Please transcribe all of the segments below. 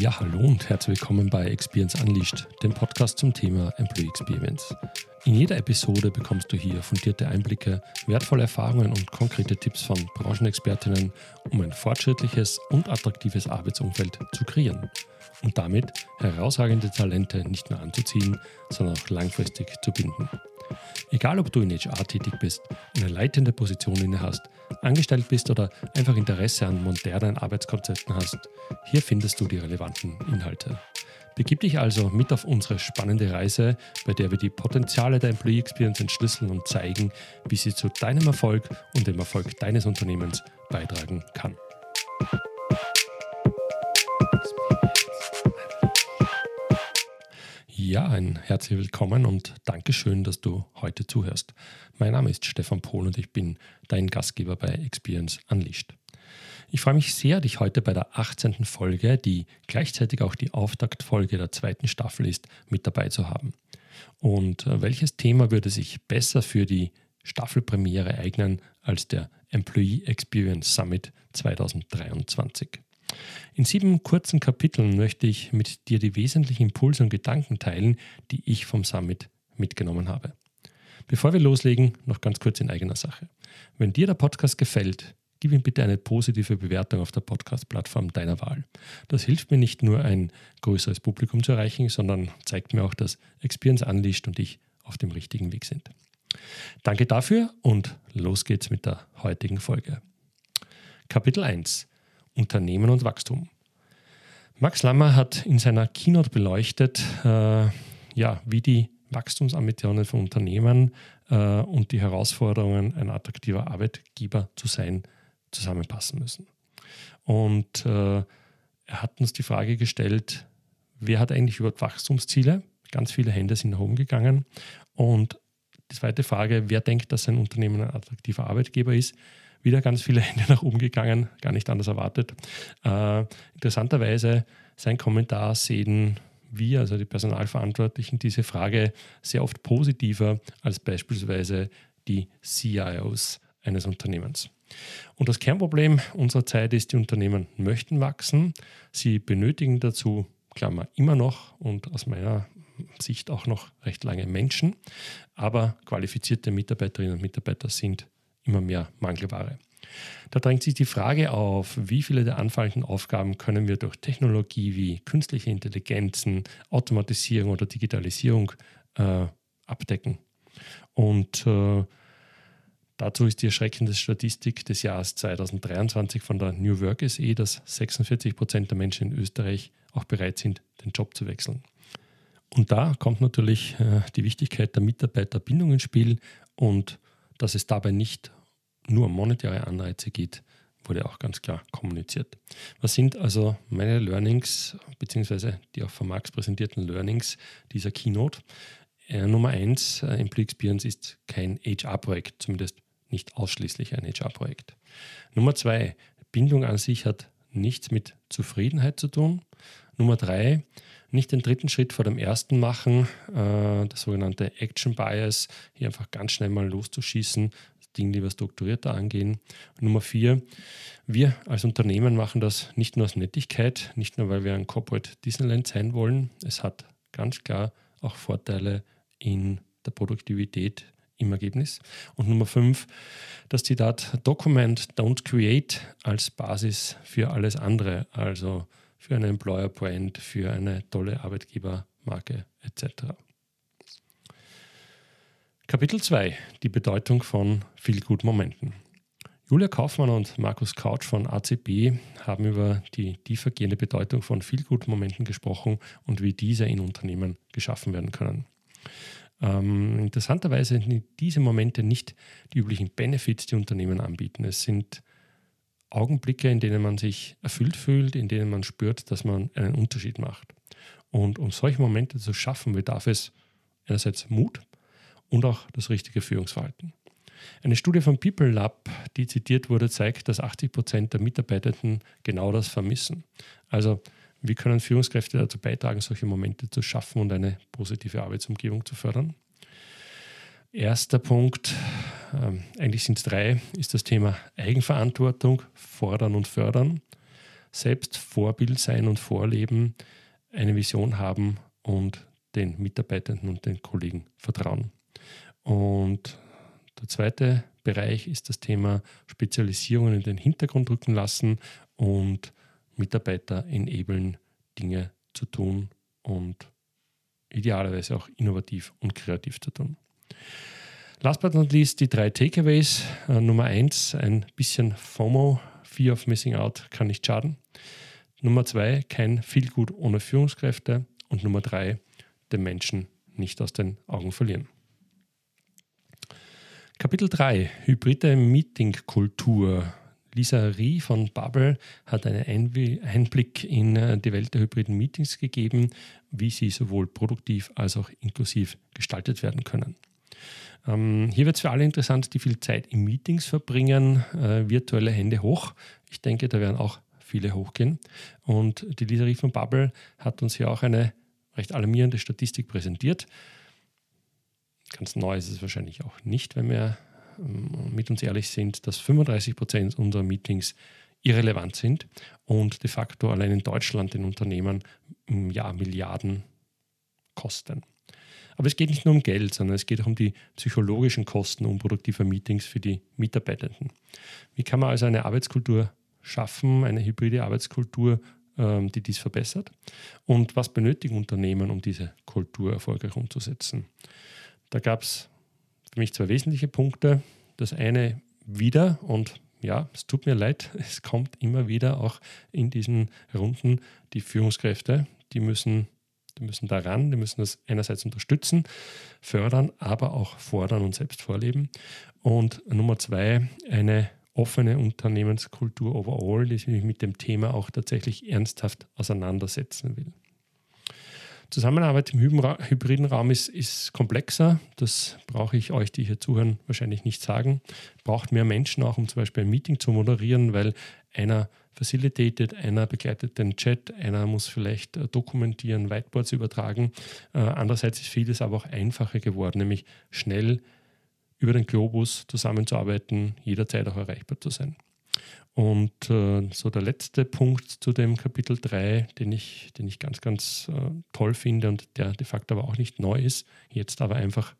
Ja, hallo und herzlich willkommen bei Experience Unleashed, dem Podcast zum Thema Employee Experience. In jeder Episode bekommst du hier fundierte Einblicke, wertvolle Erfahrungen und konkrete Tipps von Branchenexpertinnen, um ein fortschrittliches und attraktives Arbeitsumfeld zu kreieren und damit herausragende Talente nicht nur anzuziehen, sondern auch langfristig zu binden. Egal, ob du in HR tätig bist, eine leitende Position inne hast, angestellt bist oder einfach Interesse an modernen Arbeitskonzepten hast, hier findest du die relevanten Inhalte. Begib dich also mit auf unsere spannende Reise, bei der wir die Potenziale der Employee Experience entschlüsseln und zeigen, wie sie zu deinem Erfolg und dem Erfolg deines Unternehmens beitragen kann. Ja, ein herzlich willkommen und Dankeschön, dass du heute zuhörst. Mein Name ist Stefan Pohl und ich bin dein Gastgeber bei Experience Unleashed. Ich freue mich sehr, dich heute bei der 18. Folge, die gleichzeitig auch die Auftaktfolge der zweiten Staffel ist, mit dabei zu haben. Und äh, welches Thema würde sich besser für die Staffelpremiere eignen als der Employee Experience Summit 2023? In sieben kurzen Kapiteln möchte ich mit dir die wesentlichen Impulse und Gedanken teilen, die ich vom Summit mitgenommen habe. Bevor wir loslegen, noch ganz kurz in eigener Sache. Wenn dir der Podcast gefällt, gib ihm bitte eine positive Bewertung auf der Podcast-Plattform deiner Wahl. Das hilft mir nicht nur, ein größeres Publikum zu erreichen, sondern zeigt mir auch, dass Experience Unleashed und ich auf dem richtigen Weg sind. Danke dafür und los geht's mit der heutigen Folge. Kapitel 1 Unternehmen und Wachstum. Max Lammer hat in seiner Keynote beleuchtet, äh, ja, wie die Wachstumsambitionen von Unternehmen äh, und die Herausforderungen, ein attraktiver Arbeitgeber zu sein, zusammenpassen müssen. Und äh, er hat uns die Frage gestellt, wer hat eigentlich überhaupt Wachstumsziele? Ganz viele Hände sind nach oben gegangen. Und die zweite Frage, wer denkt, dass ein Unternehmen ein attraktiver Arbeitgeber ist? Wieder ganz viele Hände nach oben gegangen, gar nicht anders erwartet. Äh, interessanterweise sein Kommentar sehen wir, also die Personalverantwortlichen, diese Frage sehr oft positiver als beispielsweise die CIOs eines Unternehmens. Und das Kernproblem unserer Zeit ist, die Unternehmen möchten wachsen. Sie benötigen dazu, Klammer, immer noch und aus meiner Sicht auch noch recht lange Menschen. Aber qualifizierte Mitarbeiterinnen und Mitarbeiter sind immer mehr Mangelware. Da drängt sich die Frage auf, wie viele der anfallenden Aufgaben können wir durch Technologie wie künstliche Intelligenzen, Automatisierung oder Digitalisierung äh, abdecken. Und äh, dazu ist die erschreckende Statistik des Jahres 2023 von der New Work SE, dass 46 Prozent der Menschen in Österreich auch bereit sind, den Job zu wechseln. Und da kommt natürlich äh, die Wichtigkeit der Mitarbeiterbindung ins Spiel und dass es dabei nicht nur um monetäre Anreize geht, wurde auch ganz klar kommuniziert. Was sind also meine Learnings, beziehungsweise die auch von Max präsentierten Learnings dieser Keynote? Äh, Nummer eins, äh, Employee Experience ist kein HR-Projekt, zumindest nicht ausschließlich ein HR-Projekt. Nummer zwei, Bindung an sich hat nichts mit Zufriedenheit zu tun. Nummer drei, nicht den dritten Schritt vor dem ersten machen, äh, das sogenannte Action Bias, hier einfach ganz schnell mal loszuschießen, das Ding lieber strukturierter angehen. Nummer vier, wir als Unternehmen machen das nicht nur aus Nettigkeit, nicht nur weil wir ein Corporate Disneyland sein wollen, es hat ganz klar auch Vorteile in der Produktivität im Ergebnis. Und Nummer fünf, das Zitat Document, don't create als Basis für alles andere, also für eine Employer Brand, für eine tolle Arbeitgebermarke etc. Kapitel 2. Die Bedeutung von Feelgood-Momenten. Julia Kaufmann und Markus Couch von ACB haben über die tiefergehende Bedeutung von Feelgood-Momenten gesprochen und wie diese in Unternehmen geschaffen werden können. Ähm, interessanterweise sind diese Momente nicht die üblichen Benefits, die Unternehmen anbieten. Es sind Augenblicke, in denen man sich erfüllt fühlt, in denen man spürt, dass man einen Unterschied macht. Und um solche Momente zu schaffen, bedarf es einerseits Mut und auch das richtige Führungsverhalten. Eine Studie von People Lab, die zitiert wurde, zeigt, dass 80 Prozent der Mitarbeitenden genau das vermissen. Also, wie können Führungskräfte dazu beitragen, solche Momente zu schaffen und eine positive Arbeitsumgebung zu fördern? Erster Punkt, ähm, eigentlich sind es drei, ist das Thema Eigenverantwortung, fordern und fördern. selbst Vorbild sein und vorleben, eine Vision haben und den Mitarbeitenden und den Kollegen vertrauen. Und der zweite Bereich ist das Thema Spezialisierungen in den Hintergrund rücken lassen und Mitarbeiter enablen, Dinge zu tun und idealerweise auch innovativ und kreativ zu tun. Last but not least die drei Takeaways. Äh, Nummer eins, ein bisschen FOMO, Fear of Missing Out, kann nicht schaden. Nummer zwei, kein gut ohne Führungskräfte. Und Nummer drei, den Menschen nicht aus den Augen verlieren. Kapitel 3, hybride Meetingkultur. Lisa Rie von Bubble hat einen Einblick in äh, die Welt der hybriden Meetings gegeben, wie sie sowohl produktiv als auch inklusiv gestaltet werden können. Ähm, hier wird es für alle interessant, die viel Zeit in Meetings verbringen. Äh, virtuelle Hände hoch. Ich denke, da werden auch viele hochgehen. Und die Lisa Rie von Bubble hat uns hier auch eine recht alarmierende Statistik präsentiert. Ganz neu ist es wahrscheinlich auch nicht, wenn wir ähm, mit uns ehrlich sind, dass 35 Prozent unserer Meetings irrelevant sind und de facto allein in Deutschland den Unternehmen im Jahr Milliarden kosten. Aber es geht nicht nur um Geld, sondern es geht auch um die psychologischen Kosten unproduktiver Meetings für die Mitarbeitenden. Wie kann man also eine Arbeitskultur schaffen, eine hybride Arbeitskultur, ähm, die dies verbessert? Und was benötigen Unternehmen, um diese Kultur erfolgreich umzusetzen? Da gab es für mich zwei wesentliche Punkte. Das eine wieder und ja, es tut mir leid, es kommt immer wieder auch in diesen Runden die Führungskräfte, die müssen, die müssen daran, die müssen das einerseits unterstützen, fördern, aber auch fordern und selbst vorleben. Und Nummer zwei, eine offene Unternehmenskultur overall, die sich mit dem Thema auch tatsächlich ernsthaft auseinandersetzen will. Zusammenarbeit im hybriden Raum ist, ist komplexer. Das brauche ich euch, die hier zuhören, wahrscheinlich nicht sagen. Braucht mehr Menschen auch, um zum Beispiel ein Meeting zu moderieren, weil einer facilitated, einer begleitet den Chat, einer muss vielleicht äh, dokumentieren, Whiteboards übertragen. Äh, andererseits ist vieles aber auch einfacher geworden, nämlich schnell über den Globus zusammenzuarbeiten, jederzeit auch erreichbar zu sein. Und äh, so der letzte Punkt zu dem Kapitel 3, den ich, den ich ganz, ganz äh, toll finde und der de facto aber auch nicht neu ist, jetzt aber einfach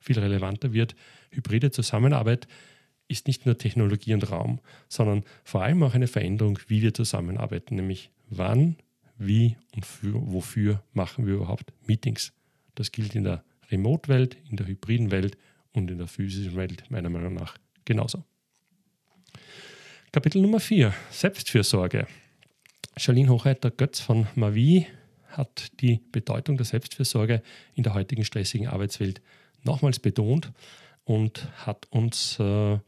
viel relevanter wird. Hybride Zusammenarbeit ist nicht nur Technologie und Raum, sondern vor allem auch eine Veränderung, wie wir zusammenarbeiten, nämlich wann, wie und für, wofür machen wir überhaupt Meetings. Das gilt in der Remote-Welt, in der hybriden Welt und in der physischen Welt meiner Meinung nach genauso. Kapitel Nummer 4, Selbstfürsorge. Charlene Hochreiter-Götz von Mavi hat die Bedeutung der Selbstfürsorge in der heutigen stressigen Arbeitswelt nochmals betont und hat uns äh,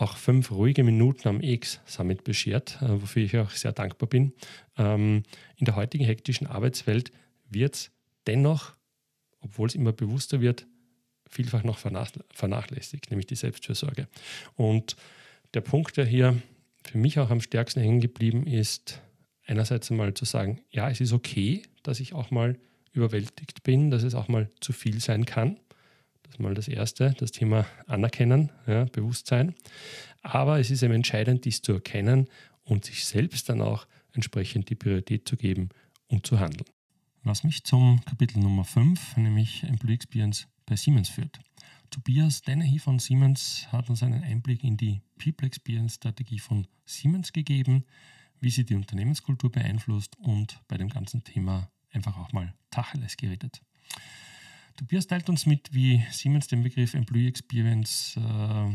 auch fünf ruhige Minuten am EX Summit beschert, äh, wofür ich auch sehr dankbar bin. Ähm, in der heutigen hektischen Arbeitswelt wird es dennoch, obwohl es immer bewusster wird, vielfach noch vernachlässigt, nämlich die Selbstfürsorge. Und der Punkt, der hier für mich auch am stärksten hängen geblieben ist, einerseits einmal zu sagen, ja, es ist okay, dass ich auch mal überwältigt bin, dass es auch mal zu viel sein kann. Das ist mal das Erste, das Thema Anerkennen, ja, Bewusstsein. Aber es ist eben entscheidend, dies zu erkennen und sich selbst dann auch entsprechend die Priorität zu geben und zu handeln. Was mich zum Kapitel Nummer 5, nämlich Employee Experience bei Siemens führt. Tobias Dennehy von Siemens hat uns einen Einblick in die People Experience Strategie von Siemens gegeben, wie sie die Unternehmenskultur beeinflusst und bei dem ganzen Thema einfach auch mal Tacheles geredet. Tobias teilt uns mit, wie Siemens den Begriff Employee Experience äh,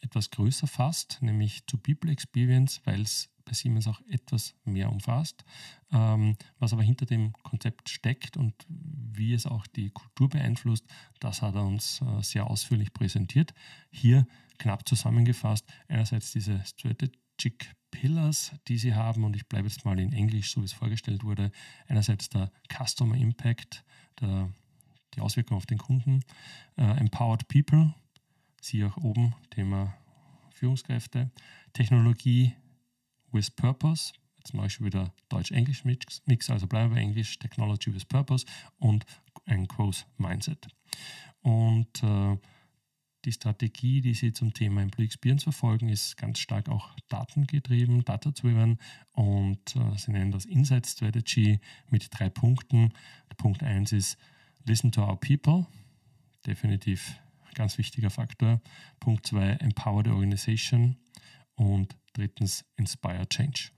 etwas größer fasst, nämlich zu People Experience, weil es bei Siemens auch etwas mehr umfasst. Ähm, was aber hinter dem Konzept steckt und wie es auch die Kultur beeinflusst, das hat er uns äh, sehr ausführlich präsentiert. Hier knapp zusammengefasst, einerseits diese Strategic Pillars, die sie haben, und ich bleibe jetzt mal in Englisch, so wie es vorgestellt wurde. Einerseits der Customer Impact, der, die Auswirkungen auf den Kunden, äh, Empowered People, Sie auch oben, Thema Führungskräfte, Technologie with Purpose, jetzt mache ich schon wieder Deutsch-Englisch-Mix, also bleiben wir Englisch, Technology with Purpose und ein Growth Mindset. Und äh, die Strategie, die Sie zum Thema Employee Experience verfolgen, ist ganz stark auch datengetrieben, data-driven. Und äh, Sie nennen das Insight Strategy mit drei Punkten. Punkt 1 ist Listen to our people, definitiv ganz wichtiger Faktor. Punkt 2 Empower the Organization und drittens Inspire Change.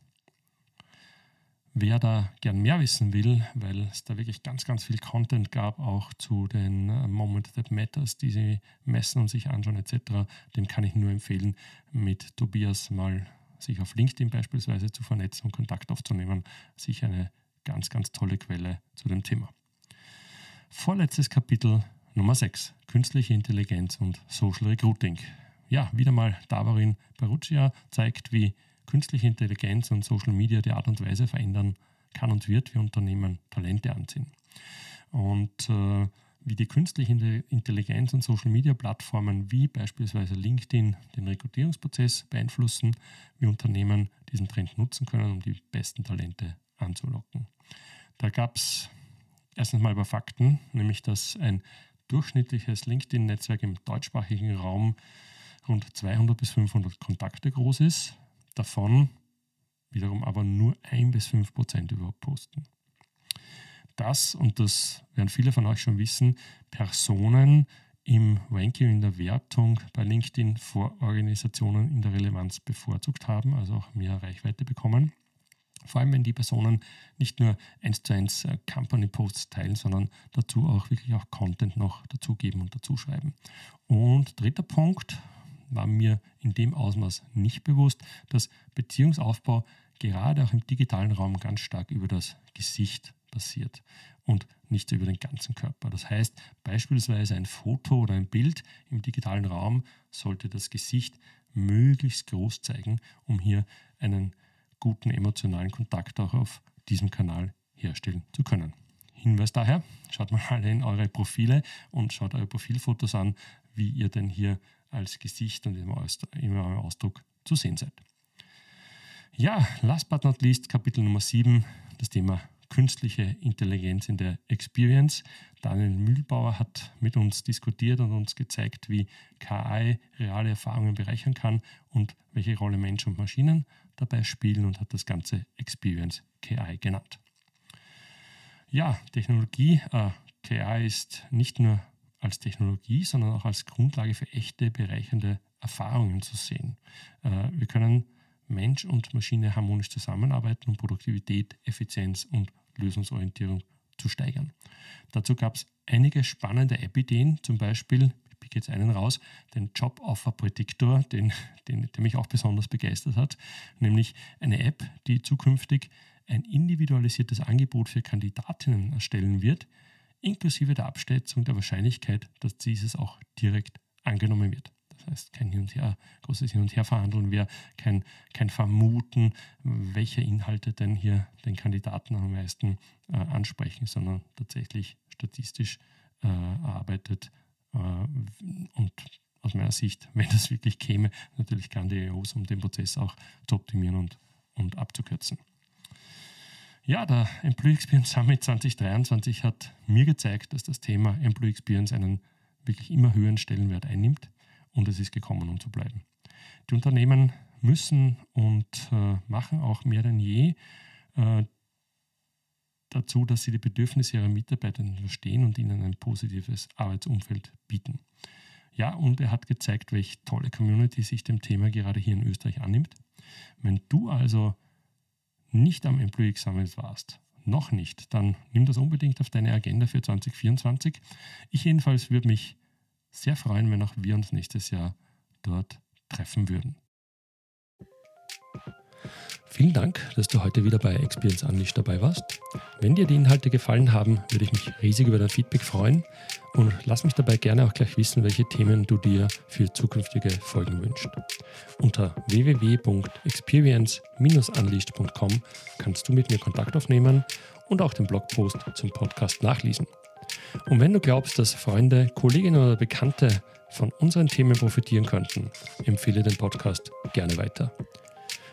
Wer da gern mehr wissen will, weil es da wirklich ganz, ganz viel Content gab, auch zu den äh, Moment That Matters, die sie messen und sich anschauen etc., dem kann ich nur empfehlen, mit Tobias mal sich auf LinkedIn beispielsweise zu vernetzen und Kontakt aufzunehmen. Sicher eine ganz, ganz tolle Quelle zu dem Thema. Vorletztes Kapitel Nummer 6, künstliche Intelligenz und Social Recruiting. Ja, wieder mal Davarin Baruccia zeigt, wie künstliche Intelligenz und Social Media die Art und Weise verändern kann und wird, wie Unternehmen Talente anziehen. Und äh, wie die künstliche Intelligenz und Social Media Plattformen wie beispielsweise LinkedIn den Rekrutierungsprozess beeinflussen, wie Unternehmen diesen Trend nutzen können, um die besten Talente anzulocken. Da gab es erstens mal über Fakten, nämlich dass ein durchschnittliches LinkedIn-Netzwerk im deutschsprachigen Raum rund 200 bis 500 Kontakte groß ist davon wiederum aber nur ein bis fünf Prozent überhaupt posten. Das, und das werden viele von euch schon wissen, Personen im Ranking in der Wertung bei LinkedIn vor Organisationen in der Relevanz bevorzugt haben, also auch mehr Reichweite bekommen. Vor allem, wenn die Personen nicht nur eins zu eins äh, Company Posts teilen, sondern dazu auch wirklich auch Content noch dazugeben und dazuschreiben. Und dritter Punkt, war mir in dem Ausmaß nicht bewusst, dass Beziehungsaufbau gerade auch im digitalen Raum ganz stark über das Gesicht passiert und nicht über den ganzen Körper. Das heißt, beispielsweise ein Foto oder ein Bild im digitalen Raum sollte das Gesicht möglichst groß zeigen, um hier einen guten emotionalen Kontakt auch auf diesem Kanal herstellen zu können. Hinweis daher, schaut mal alle in eure Profile und schaut eure Profilfotos an, wie ihr denn hier als Gesicht und im Ausdruck zu sehen seid. Ja, last but not least, Kapitel Nummer 7, das Thema künstliche Intelligenz in der Experience. Daniel Mühlbauer hat mit uns diskutiert und uns gezeigt, wie KI reale Erfahrungen bereichern kann und welche Rolle Mensch und Maschinen dabei spielen und hat das Ganze Experience KI genannt. Ja, Technologie, äh, KI ist nicht nur als Technologie, sondern auch als Grundlage für echte, bereichernde Erfahrungen zu sehen. Äh, wir können Mensch und Maschine harmonisch zusammenarbeiten, um Produktivität, Effizienz und Lösungsorientierung zu steigern. Dazu gab es einige spannende App-Ideen, zum Beispiel, ich pick jetzt einen raus, den Job Offer Predictor, den, den, der mich auch besonders begeistert hat, nämlich eine App, die zukünftig ein individualisiertes Angebot für Kandidatinnen erstellen wird, inklusive der Abschätzung der Wahrscheinlichkeit, dass dieses auch direkt angenommen wird. Das heißt, kein Hin und Her, großes Hin und Her verhandeln wäre, kein, kein Vermuten, welche Inhalte denn hier den Kandidaten am meisten äh, ansprechen, sondern tatsächlich statistisch äh, erarbeitet äh, und aus meiner Sicht, wenn das wirklich käme, natürlich grandios, um den Prozess auch zu optimieren und, und abzukürzen. Ja, der Employee Experience Summit 2023 hat mir gezeigt, dass das Thema Employee Experience einen wirklich immer höheren Stellenwert einnimmt und es ist gekommen, um zu bleiben. Die Unternehmen müssen und äh, machen auch mehr denn je äh, dazu, dass sie die Bedürfnisse ihrer Mitarbeiter verstehen und ihnen ein positives Arbeitsumfeld bieten. Ja, und er hat gezeigt, welche tolle Community sich dem Thema gerade hier in Österreich annimmt. Wenn du also nicht am Employee Summit warst, noch nicht, dann nimm das unbedingt auf deine Agenda für 2024. Ich jedenfalls würde mich sehr freuen, wenn auch wir uns nächstes Jahr dort treffen würden. Vielen Dank, dass du heute wieder bei Experience Unleashed dabei warst. Wenn dir die Inhalte gefallen haben, würde ich mich riesig über dein Feedback freuen und lass mich dabei gerne auch gleich wissen, welche Themen du dir für zukünftige Folgen wünschst. Unter www.experience-unleashed.com kannst du mit mir Kontakt aufnehmen und auch den Blogpost zum Podcast nachlesen. Und wenn du glaubst, dass Freunde, Kolleginnen oder Bekannte von unseren Themen profitieren könnten, empfehle den Podcast gerne weiter.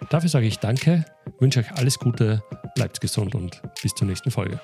Dafür sage ich Danke, wünsche euch alles Gute, bleibt gesund und bis zur nächsten Folge.